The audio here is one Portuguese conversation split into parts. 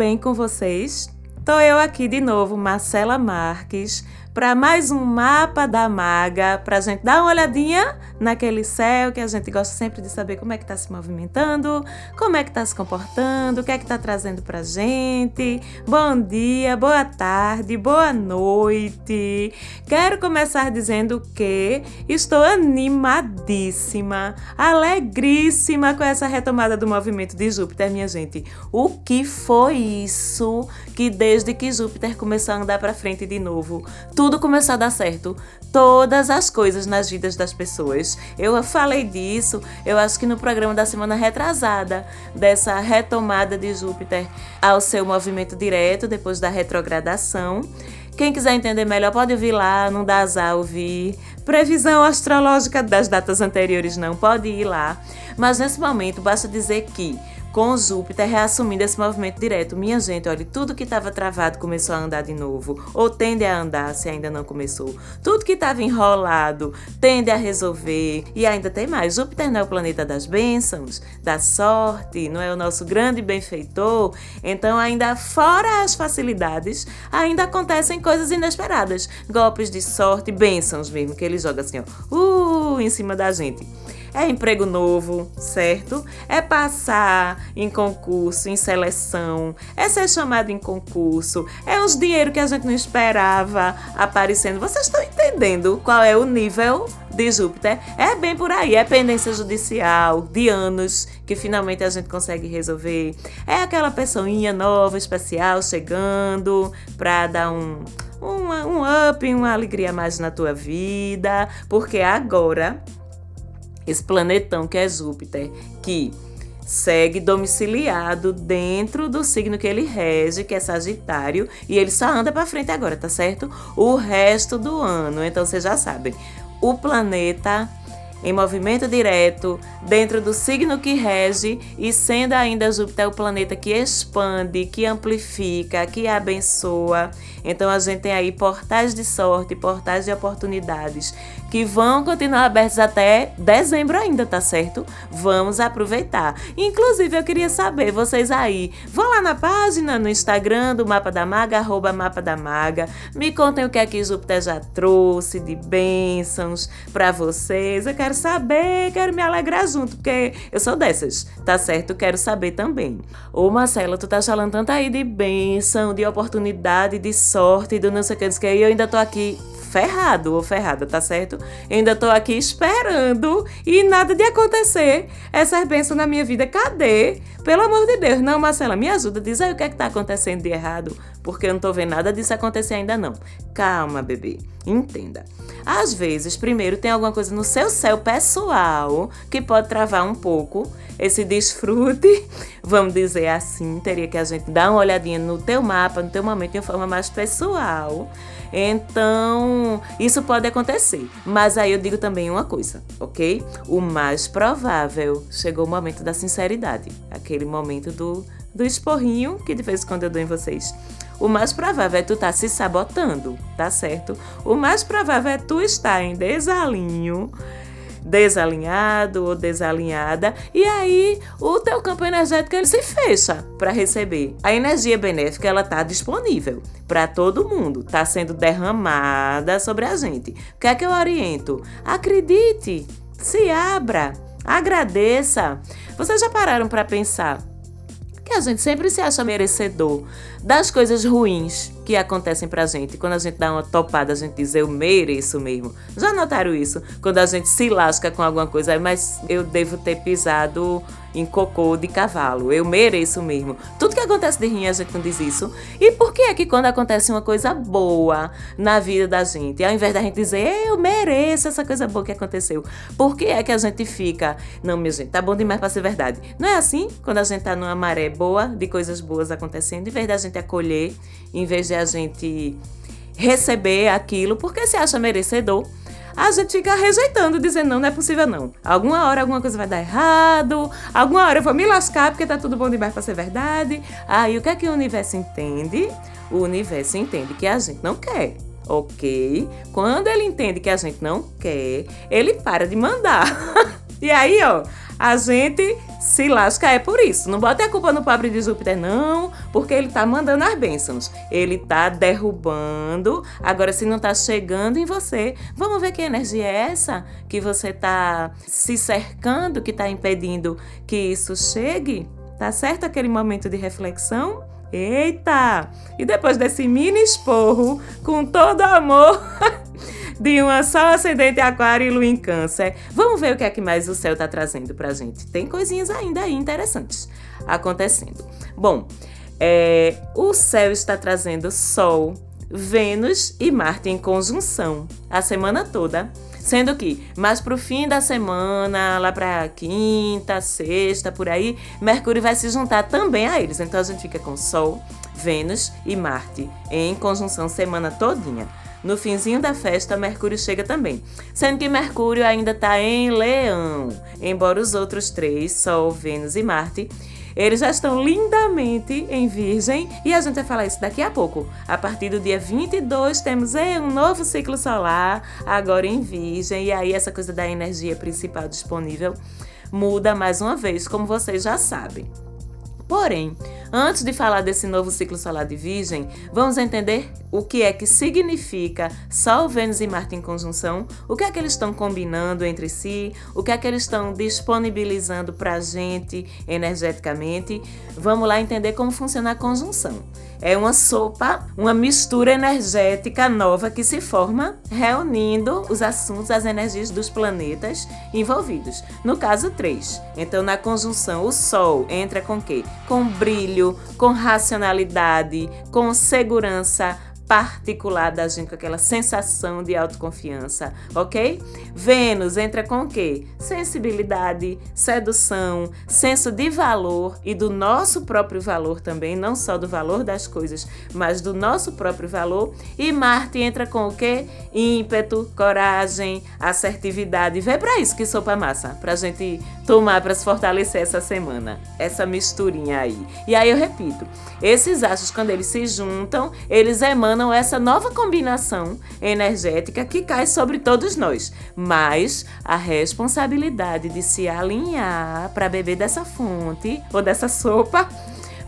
bem com vocês? Tô eu aqui de novo, Marcela Marques, para mais um mapa da maga, para gente dar uma olhadinha naquele céu que a gente gosta sempre de saber como é que está se movimentando, como é que está se comportando, o que é que está trazendo para gente. Bom dia, boa tarde, boa noite. Quero começar dizendo que estou animadíssima, alegríssima com essa retomada do movimento de Júpiter, minha gente. O que foi isso que desde que Júpiter começou a andar para frente de novo, tudo começou a dar certo. Todas as coisas nas vidas das pessoas. Eu falei disso, eu acho que no programa da semana retrasada, dessa retomada de Júpiter ao seu movimento direto depois da retrogradação. Quem quiser entender melhor pode vir lá, não dá azar ouvir. Previsão astrológica das datas anteriores não, pode ir lá. Mas nesse momento basta dizer que com Júpiter reassumindo esse movimento direto. Minha gente, olha, tudo que estava travado começou a andar de novo, ou tende a andar se ainda não começou. Tudo que estava enrolado tende a resolver. E ainda tem mais: Júpiter não é o planeta das bênçãos, da sorte, não é o nosso grande benfeitor. Então, ainda fora as facilidades, ainda acontecem coisas inesperadas. Golpes de sorte, bênçãos mesmo, que ele joga assim, ó, uh, em cima da gente é emprego novo, certo? É passar em concurso, em seleção, é ser chamado em concurso, é uns dinheiro que a gente não esperava aparecendo. Vocês estão entendendo qual é o nível de Júpiter? É bem por aí, é pendência judicial de anos que finalmente a gente consegue resolver. É aquela pessoinha nova, especial, chegando para dar um um, um up, uma alegria mais na tua vida, porque agora esse planetão que é Júpiter, que segue domiciliado dentro do signo que ele rege, que é Sagitário, e ele só anda para frente agora, tá certo? O resto do ano. Então vocês já sabem, o planeta em movimento direto dentro do signo que rege e sendo ainda Júpiter o planeta que expande, que amplifica, que abençoa. Então a gente tem aí portais de sorte, portais de oportunidades que vão continuar abertos até dezembro ainda, tá certo? Vamos aproveitar. Inclusive eu queria saber, vocês aí, vão lá na página no Instagram do Mapa da Maga, arroba Mapa da Maga, me contem o que é que Júpiter já trouxe de bênçãos para vocês. Eu quero saber, quero me alegrar junto, porque eu sou dessas, tá certo? Quero saber também. Ô Marcela, tu tá falando tanto aí de bênção, de oportunidade, de sorte, do não sei o que, eu ainda tô aqui ferrado ou ferrada, tá certo? Ainda tô aqui esperando e nada de acontecer essas bênçãos na minha vida. Cadê? Pelo amor de Deus, não, Marcela, me ajuda, diz aí o que é que tá acontecendo de errado, porque eu não tô vendo nada disso acontecer ainda não. Calma, bebê, entenda. Às vezes, primeiro tem alguma coisa no seu céu pessoal que pode travar um pouco esse desfrute, vamos dizer assim, teria que a gente dar uma olhadinha no teu mapa, no teu momento de uma forma mais pessoal. Então, isso pode acontecer. Mas aí eu digo também uma coisa, ok? O mais provável chegou o momento da sinceridade, aquele momento do, do esporrinho que de vez em quando eu dou em vocês. O mais provável é tu estar tá se sabotando, tá certo? O mais provável é tu estar em desalinho desalinhado ou desalinhada, e aí o teu campo energético ele se fecha para receber. A energia benéfica ela tá disponível para todo mundo, tá sendo derramada sobre a gente. O que é que eu oriento? Acredite, se abra, agradeça. Vocês já pararam para pensar que a gente sempre se acha merecedor das coisas ruins que acontecem pra gente. Quando a gente dá uma topada, a gente diz eu mereço mesmo. Já notaram isso? Quando a gente se lasca com alguma coisa, mas eu devo ter pisado em cocô de cavalo. Eu mereço mesmo. Tudo que acontece de ruim a gente não diz isso. E por que é que quando acontece uma coisa boa na vida da gente, ao invés da gente dizer eu mereço essa coisa boa que aconteceu, por que é que a gente fica, não, minha gente, tá bom demais para ser verdade. Não é assim? Quando a gente tá numa maré boa de coisas boas acontecendo, em vez da gente acolher, em vez de a gente receber aquilo porque se acha merecedor, a gente fica rejeitando, dizendo não, não é possível não. Alguma hora alguma coisa vai dar errado, alguma hora eu vou me lascar porque tá tudo bom demais para ser verdade. Aí o que é que o universo entende? O universo entende que a gente não quer. Ok? Quando ele entende que a gente não quer, ele para de mandar. e aí, ó, a gente se lasca é por isso. Não bote a culpa no pobre de Júpiter, não, porque ele tá mandando as bênçãos. Ele tá derrubando. Agora, se não tá chegando em você, vamos ver que energia é essa que você tá se cercando, que tá impedindo que isso chegue? Tá certo aquele momento de reflexão? Eita! E depois desse mini esporro, com todo amor. de uma só ascendente aquário e lua em câncer. Vamos ver o que é que mais o céu está trazendo pra gente. Tem coisinhas ainda aí interessantes acontecendo. Bom, é, o céu está trazendo Sol, Vênus e Marte em conjunção a semana toda. Sendo que, mais pro fim da semana, lá pra quinta, sexta, por aí, Mercúrio vai se juntar também a eles. Então a gente fica com Sol, Vênus e Marte em conjunção semana todinha. No finzinho da festa, Mercúrio chega também, sendo que Mercúrio ainda está em Leão, embora os outros três, Sol, Vênus e Marte, eles já estão lindamente em Virgem e a gente vai falar isso daqui a pouco. A partir do dia 22 temos um novo ciclo solar, agora em Virgem, e aí essa coisa da energia principal disponível muda mais uma vez, como vocês já sabem. Porém, antes de falar desse novo ciclo solar de Virgem, vamos entender o que é que significa Sol, Vênus e Marte em conjunção, o que é que eles estão combinando entre si, o que é que eles estão disponibilizando para a gente energeticamente. Vamos lá entender como funciona a conjunção. É uma sopa, uma mistura energética nova que se forma reunindo os assuntos, as energias dos planetas envolvidos. No caso, três. Então, na conjunção, o Sol entra com quê? Com brilho, com racionalidade, com segurança, particular da gente, com aquela sensação de autoconfiança, ok? Vênus entra com o quê? Sensibilidade, sedução, senso de valor e do nosso próprio valor também, não só do valor das coisas, mas do nosso próprio valor. E Marte entra com o quê? Ímpeto, coragem, assertividade. Vê para isso que sopa massa, pra gente tomar para se fortalecer essa semana. Essa misturinha aí. E aí eu repito, esses astros quando eles se juntam, eles emanam tornam essa nova combinação energética que cai sobre todos nós. Mas a responsabilidade de se alinhar para beber dessa fonte ou dessa sopa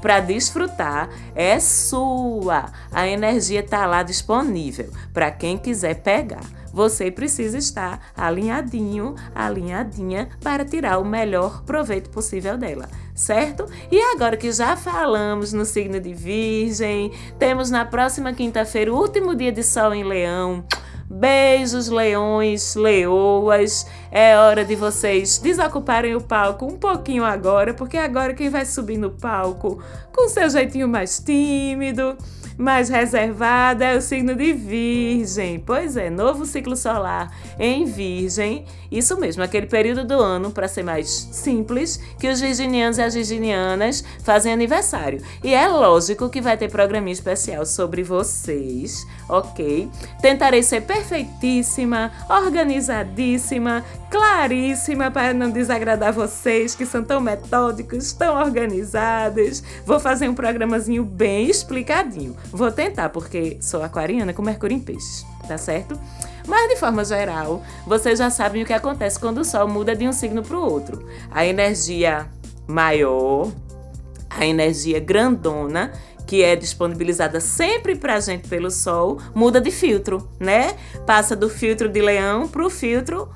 para desfrutar é sua. A energia está lá disponível para quem quiser pegar. Você precisa estar alinhadinho, alinhadinha para tirar o melhor proveito possível dela, certo? E agora que já falamos no signo de Virgem, temos na próxima quinta-feira o último dia de sol em Leão. Beijos, leões, leoas. É hora de vocês desocuparem o palco um pouquinho agora, porque agora quem vai subir no palco com seu jeitinho mais tímido mais reservada é o signo de Virgem. Pois é, novo ciclo solar em Virgem. Isso mesmo, aquele período do ano, para ser mais simples, que os virginianos e as virginianas fazem aniversário. E é lógico que vai ter programinha especial sobre vocês, ok? Tentarei ser perfeitíssima, organizadíssima, claríssima para não desagradar vocês que são tão metódicos, tão organizados. Vou fazer um programazinho bem explicadinho. Vou tentar, porque sou aquariana com Mercúrio em peixes, tá certo? Mas de forma geral, vocês já sabem o que acontece quando o Sol muda de um signo para o outro. A energia maior, a energia grandona, que é disponibilizada sempre para a gente pelo Sol, muda de filtro, né? Passa do filtro de Leão para o filtro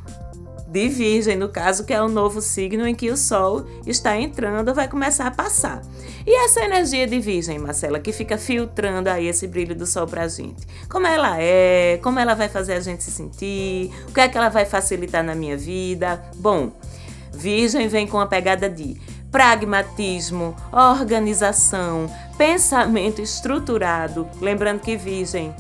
de Virgem, no caso, que é o novo signo em que o Sol está entrando, vai começar a passar. E essa energia de Virgem, Marcela, que fica filtrando aí esse brilho do Sol pra gente? Como ela é? Como ela vai fazer a gente se sentir? O que é que ela vai facilitar na minha vida? Bom, Virgem vem com a pegada de pragmatismo, organização, pensamento estruturado. Lembrando que Virgem,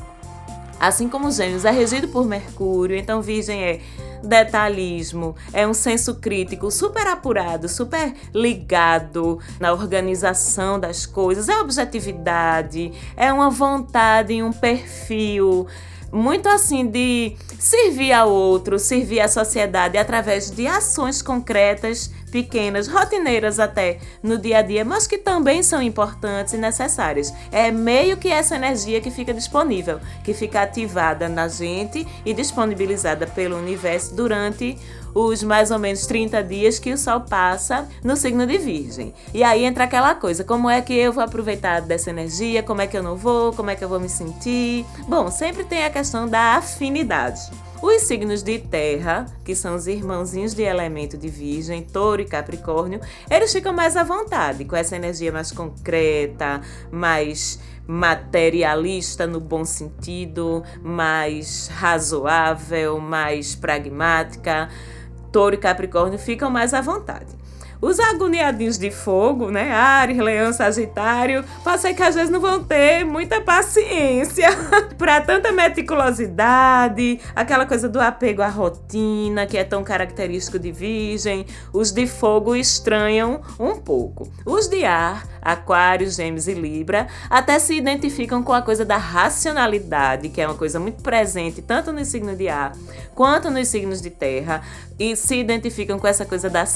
assim como Gêmeos, é regido por Mercúrio, então Virgem é detalhismo, é um senso crítico super apurado, super ligado na organização das coisas, é objetividade, é uma vontade e um perfil muito assim de servir ao outro, servir à sociedade através de ações concretas, pequenas, rotineiras até no dia a dia, mas que também são importantes e necessárias. É meio que essa energia que fica disponível, que fica ativada na gente e disponibilizada pelo universo durante os mais ou menos 30 dias que o Sol passa no signo de Virgem. E aí entra aquela coisa: como é que eu vou aproveitar dessa energia? Como é que eu não vou? Como é que eu vou me sentir? Bom, sempre tem a questão da afinidade. Os signos de terra, que são os irmãozinhos de elemento de Virgem, Touro e Capricórnio, eles ficam mais à vontade, com essa energia mais concreta, mais materialista no bom sentido, mais razoável, mais pragmática. Touro e Capricórnio ficam mais à vontade. Os agoniadinhos de fogo, né? Ares, Leão, Sagitário, pode ser que às vezes não vão ter muita paciência para tanta meticulosidade, aquela coisa do apego à rotina, que é tão característico de Virgem. Os de fogo estranham um pouco. Os de ar Aquário, Gêmeos e Libra, até se identificam com a coisa da racionalidade, que é uma coisa muito presente tanto no signo de ar quanto nos signos de terra, e se identificam com essa coisa da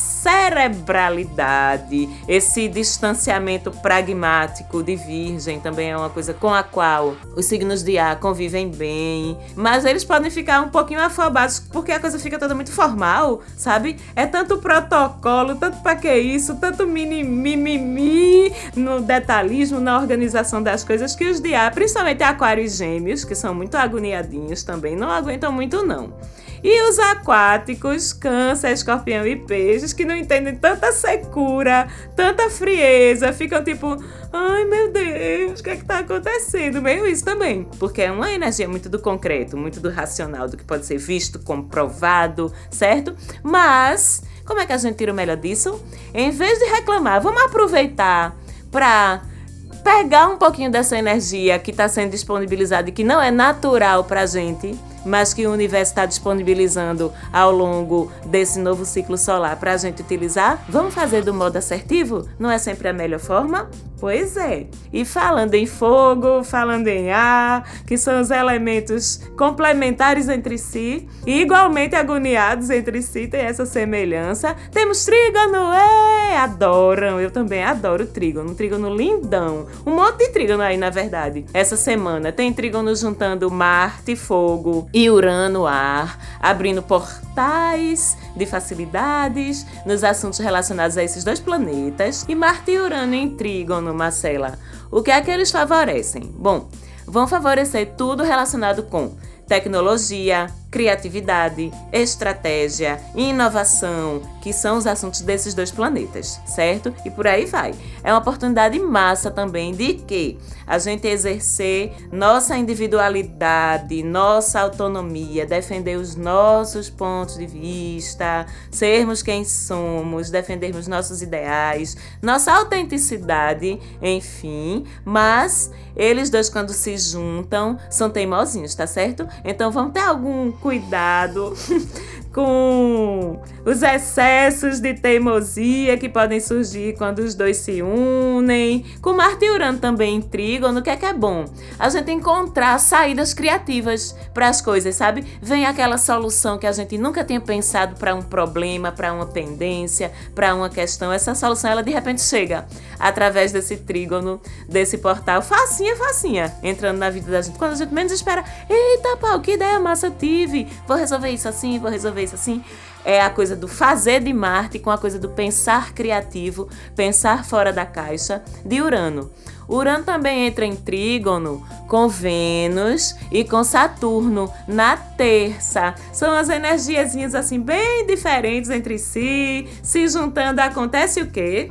cerebralidade, esse distanciamento pragmático de Virgem também é uma coisa com a qual os signos de ar convivem bem, mas eles podem ficar um pouquinho afobados porque a coisa fica toda muito formal, sabe? É tanto protocolo, tanto para que isso, tanto mimimi, mi, no detalhismo, na organização das coisas, que os de ar, principalmente Aquário e Gêmeos, que são muito agoniadinhos também, não aguentam muito não. E os aquáticos, câncer, escorpião e peixes, que não entendem tanta secura, tanta frieza, ficam tipo, ai meu Deus, o que é que tá acontecendo? Meio isso também, porque é uma energia muito do concreto, muito do racional, do que pode ser visto, comprovado, certo? Mas, como é que a gente tira o melhor disso? Em vez de reclamar, vamos aproveitar para pegar um pouquinho dessa energia que está sendo disponibilizada e que não é natural para a gente, mas que o universo está disponibilizando ao longo desse novo ciclo solar para a gente utilizar? Vamos fazer do modo assertivo? Não é sempre a melhor forma? Pois é. E falando em fogo, falando em ar, que são os elementos complementares entre si e igualmente agoniados entre si, tem essa semelhança. Temos trígono, é, adoram, eu também adoro trígono, um trígono lindão. Um monte de trígono aí, na verdade. Essa semana tem trígono juntando Marte, fogo e Urano, ar, abrindo portais de facilidades nos assuntos relacionados a esses dois planetas. E Marte e Urano em trígono, Marcela. O que é que eles favorecem? Bom, vão favorecer tudo relacionado com tecnologia, criatividade, estratégia, inovação, que são os assuntos desses dois planetas, certo? E por aí vai. É uma oportunidade massa também de que a gente exercer nossa individualidade, nossa autonomia, defender os nossos pontos de vista, sermos quem somos, defendermos nossos ideais, nossa autenticidade, enfim, mas eles dois quando se juntam são teimosinhos, tá certo? Então vamos ter algum cuidado com os excessos de teimosia que podem surgir quando os dois se unem. Com Marte e Urano também em trígono, o que é que é bom? A gente encontrar saídas criativas para as coisas, sabe? Vem aquela solução que a gente nunca tinha pensado para um problema, para uma pendência, para uma questão. Essa solução, ela de repente chega através desse trígono, desse portal, facinha, facinha, entrando na vida da gente. Quando a gente menos espera, eita pau, que ideia massa tive, vou resolver isso assim, vou resolver isso assim. É a coisa do fazer de Marte com a coisa do pensar criativo, pensar fora da caixa de Urano. Urano também entra em trígono com Vênus e com Saturno na terça. São as energiazinhas assim bem diferentes entre si, se juntando acontece o quê?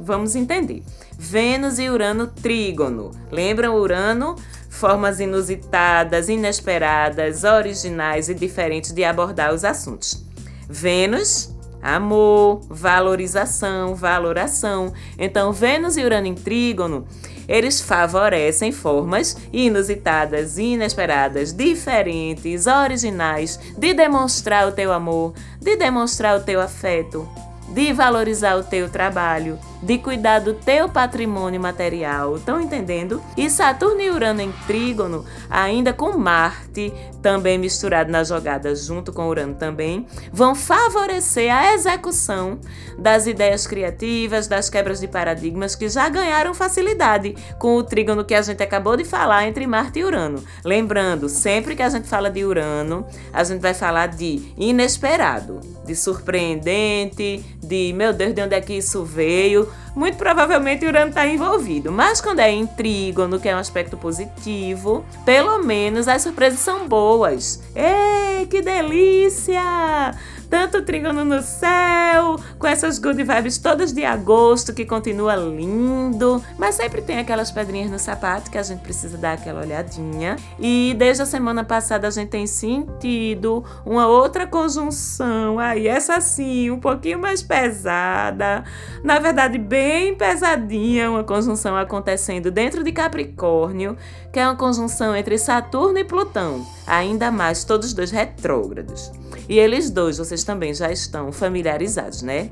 Vamos entender. Vênus e Urano trígono. Lembram Urano? Formas inusitadas, inesperadas, originais e diferentes de abordar os assuntos. Vênus, amor, valorização, valoração. Então, Vênus e Urano em trígono, eles favorecem formas inusitadas, inesperadas, diferentes, originais de demonstrar o teu amor, de demonstrar o teu afeto, de valorizar o teu trabalho, de cuidar do teu patrimônio material. Estão entendendo? E Saturno e Urano em trígono, ainda com Marte também misturado na jogada junto com Urano também, vão favorecer a execução das ideias criativas, das quebras de paradigmas que já ganharam facilidade com o trígono que a gente acabou de falar entre Marte e Urano. Lembrando, sempre que a gente fala de Urano, a gente vai falar de inesperado, de surpreendente, de meu Deus, de onde é que isso veio? Muito provavelmente Urano está envolvido. Mas quando é em trígono, que é um aspecto positivo, pelo menos as surpresas são boas. Ei, que delícia! Tanto trígono no céu, com essas good vibes todas de agosto que continua lindo, mas sempre tem aquelas pedrinhas no sapato que a gente precisa dar aquela olhadinha. E desde a semana passada a gente tem sentido uma outra conjunção, aí essa sim, um pouquinho mais pesada, na verdade bem pesadinha, uma conjunção acontecendo dentro de Capricórnio, que é uma conjunção entre Saturno e Plutão, ainda mais todos dois retrógrados. E eles dois, vocês também já estão familiarizados, né?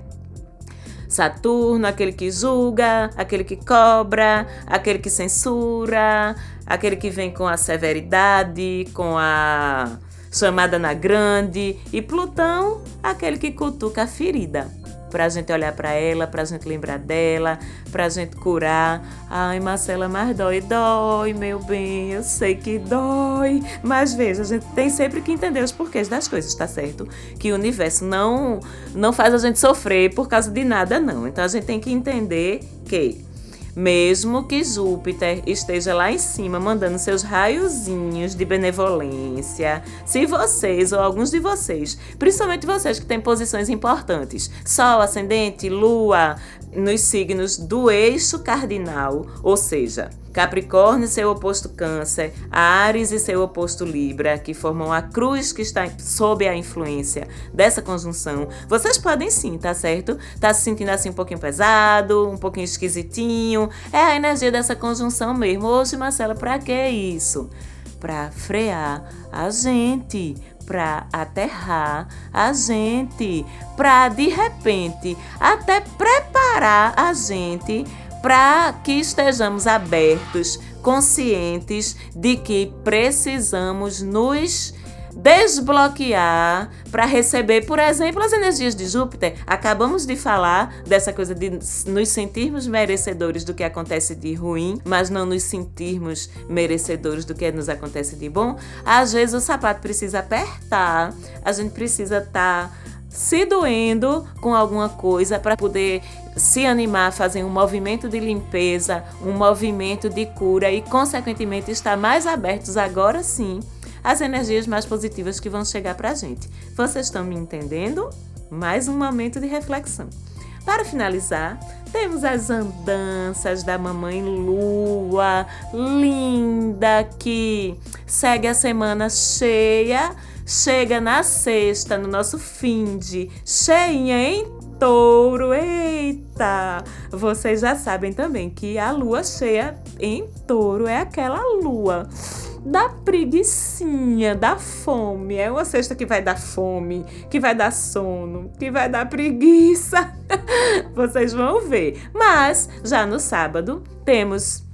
Saturno, aquele que julga, aquele que cobra, aquele que censura, aquele que vem com a severidade, com a chamada na grande, e Plutão, aquele que cutuca a ferida pra gente olhar para ela, pra gente lembrar dela, pra gente curar. Ai, Marcela, mas dói, dói, meu bem, eu sei que dói. Mas veja, a gente tem sempre que entender os porquês das coisas, tá certo? Que o universo não, não faz a gente sofrer por causa de nada, não. Então a gente tem que entender que mesmo que Júpiter esteja lá em cima mandando seus raiozinhos de benevolência, se vocês ou alguns de vocês, principalmente vocês que têm posições importantes, Sol, Ascendente, Lua, nos signos do eixo cardinal, ou seja, Capricórnio e seu oposto Câncer, Ares e seu oposto Libra, que formam a cruz que está sob a influência dessa conjunção. Vocês podem sim, tá certo? Tá se sentindo assim um pouquinho pesado, um pouquinho esquisitinho. É a energia dessa conjunção mesmo. Hoje, Marcela, para que isso? Para frear a gente, para aterrar a gente, para de repente até preparar a gente para que estejamos abertos, conscientes de que precisamos nos desbloquear para receber, por exemplo, as energias de Júpiter. Acabamos de falar dessa coisa de nos sentirmos merecedores do que acontece de ruim, mas não nos sentirmos merecedores do que nos acontece de bom. Às vezes o sapato precisa apertar, a gente precisa estar. Tá se doendo com alguma coisa para poder se animar fazer um movimento de limpeza, um movimento de cura e, consequentemente, estar mais abertos agora sim às energias mais positivas que vão chegar para a gente. Vocês estão me entendendo? Mais um momento de reflexão. Para finalizar, temos as andanças da mamãe Lua, linda, que segue a semana cheia chega na sexta, no nosso fim de cheinha em touro. Eita! Vocês já sabem também que a lua cheia em touro é aquela lua da preguiçinha, da fome. É uma sexta que vai dar fome, que vai dar sono, que vai dar preguiça. Vocês vão ver. Mas já no sábado temos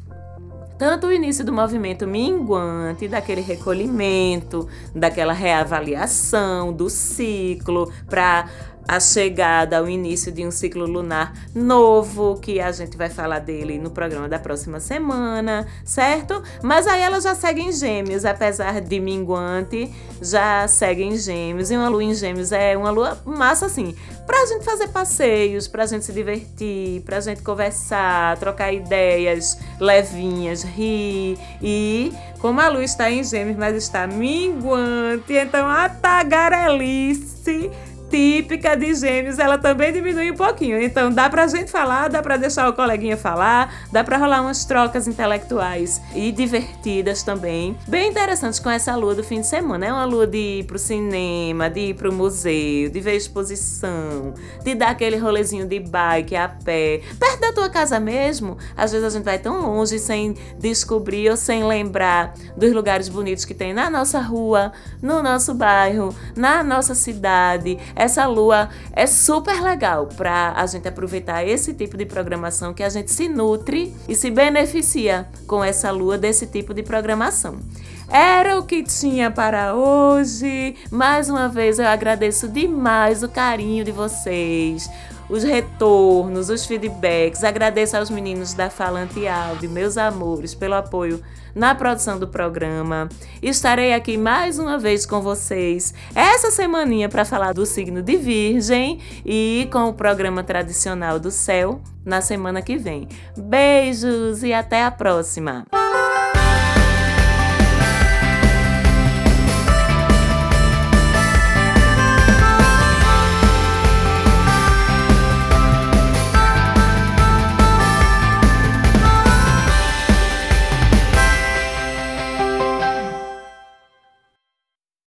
tanto o início do movimento minguante, daquele recolhimento, daquela reavaliação do ciclo para a chegada ao início de um ciclo lunar novo, que a gente vai falar dele no programa da próxima semana, certo? Mas aí ela já segue em gêmeos, apesar de minguante, já segue em gêmeos. E uma lua em gêmeos é uma lua massa assim, pra gente fazer passeios, pra gente se divertir, pra gente conversar, trocar ideias levinhas, rir e como a lua está em gêmeos, mas está minguante, então a tagarelice típica de gêmeos, ela também diminui um pouquinho. Então dá pra gente falar, dá pra deixar o coleguinha falar, dá pra rolar umas trocas intelectuais e divertidas também. Bem interessantes com essa lua do fim de semana. É uma lua de ir pro cinema, de ir pro museu, de ver exposição, de dar aquele rolezinho de bike a pé, perto da tua casa mesmo. Às vezes a gente vai tão longe sem descobrir ou sem lembrar dos lugares bonitos que tem na nossa rua, no nosso bairro, na nossa cidade essa lua é super legal para a gente aproveitar esse tipo de programação que a gente se nutre e se beneficia com essa lua desse tipo de programação. Era o que tinha para hoje. Mais uma vez eu agradeço demais o carinho de vocês, os retornos, os feedbacks. Agradeço aos meninos da Falante Áudio, meus amores, pelo apoio na produção do programa. Estarei aqui mais uma vez com vocês essa semaninha para falar do signo de Virgem e com o programa tradicional do céu na semana que vem. Beijos e até a próxima!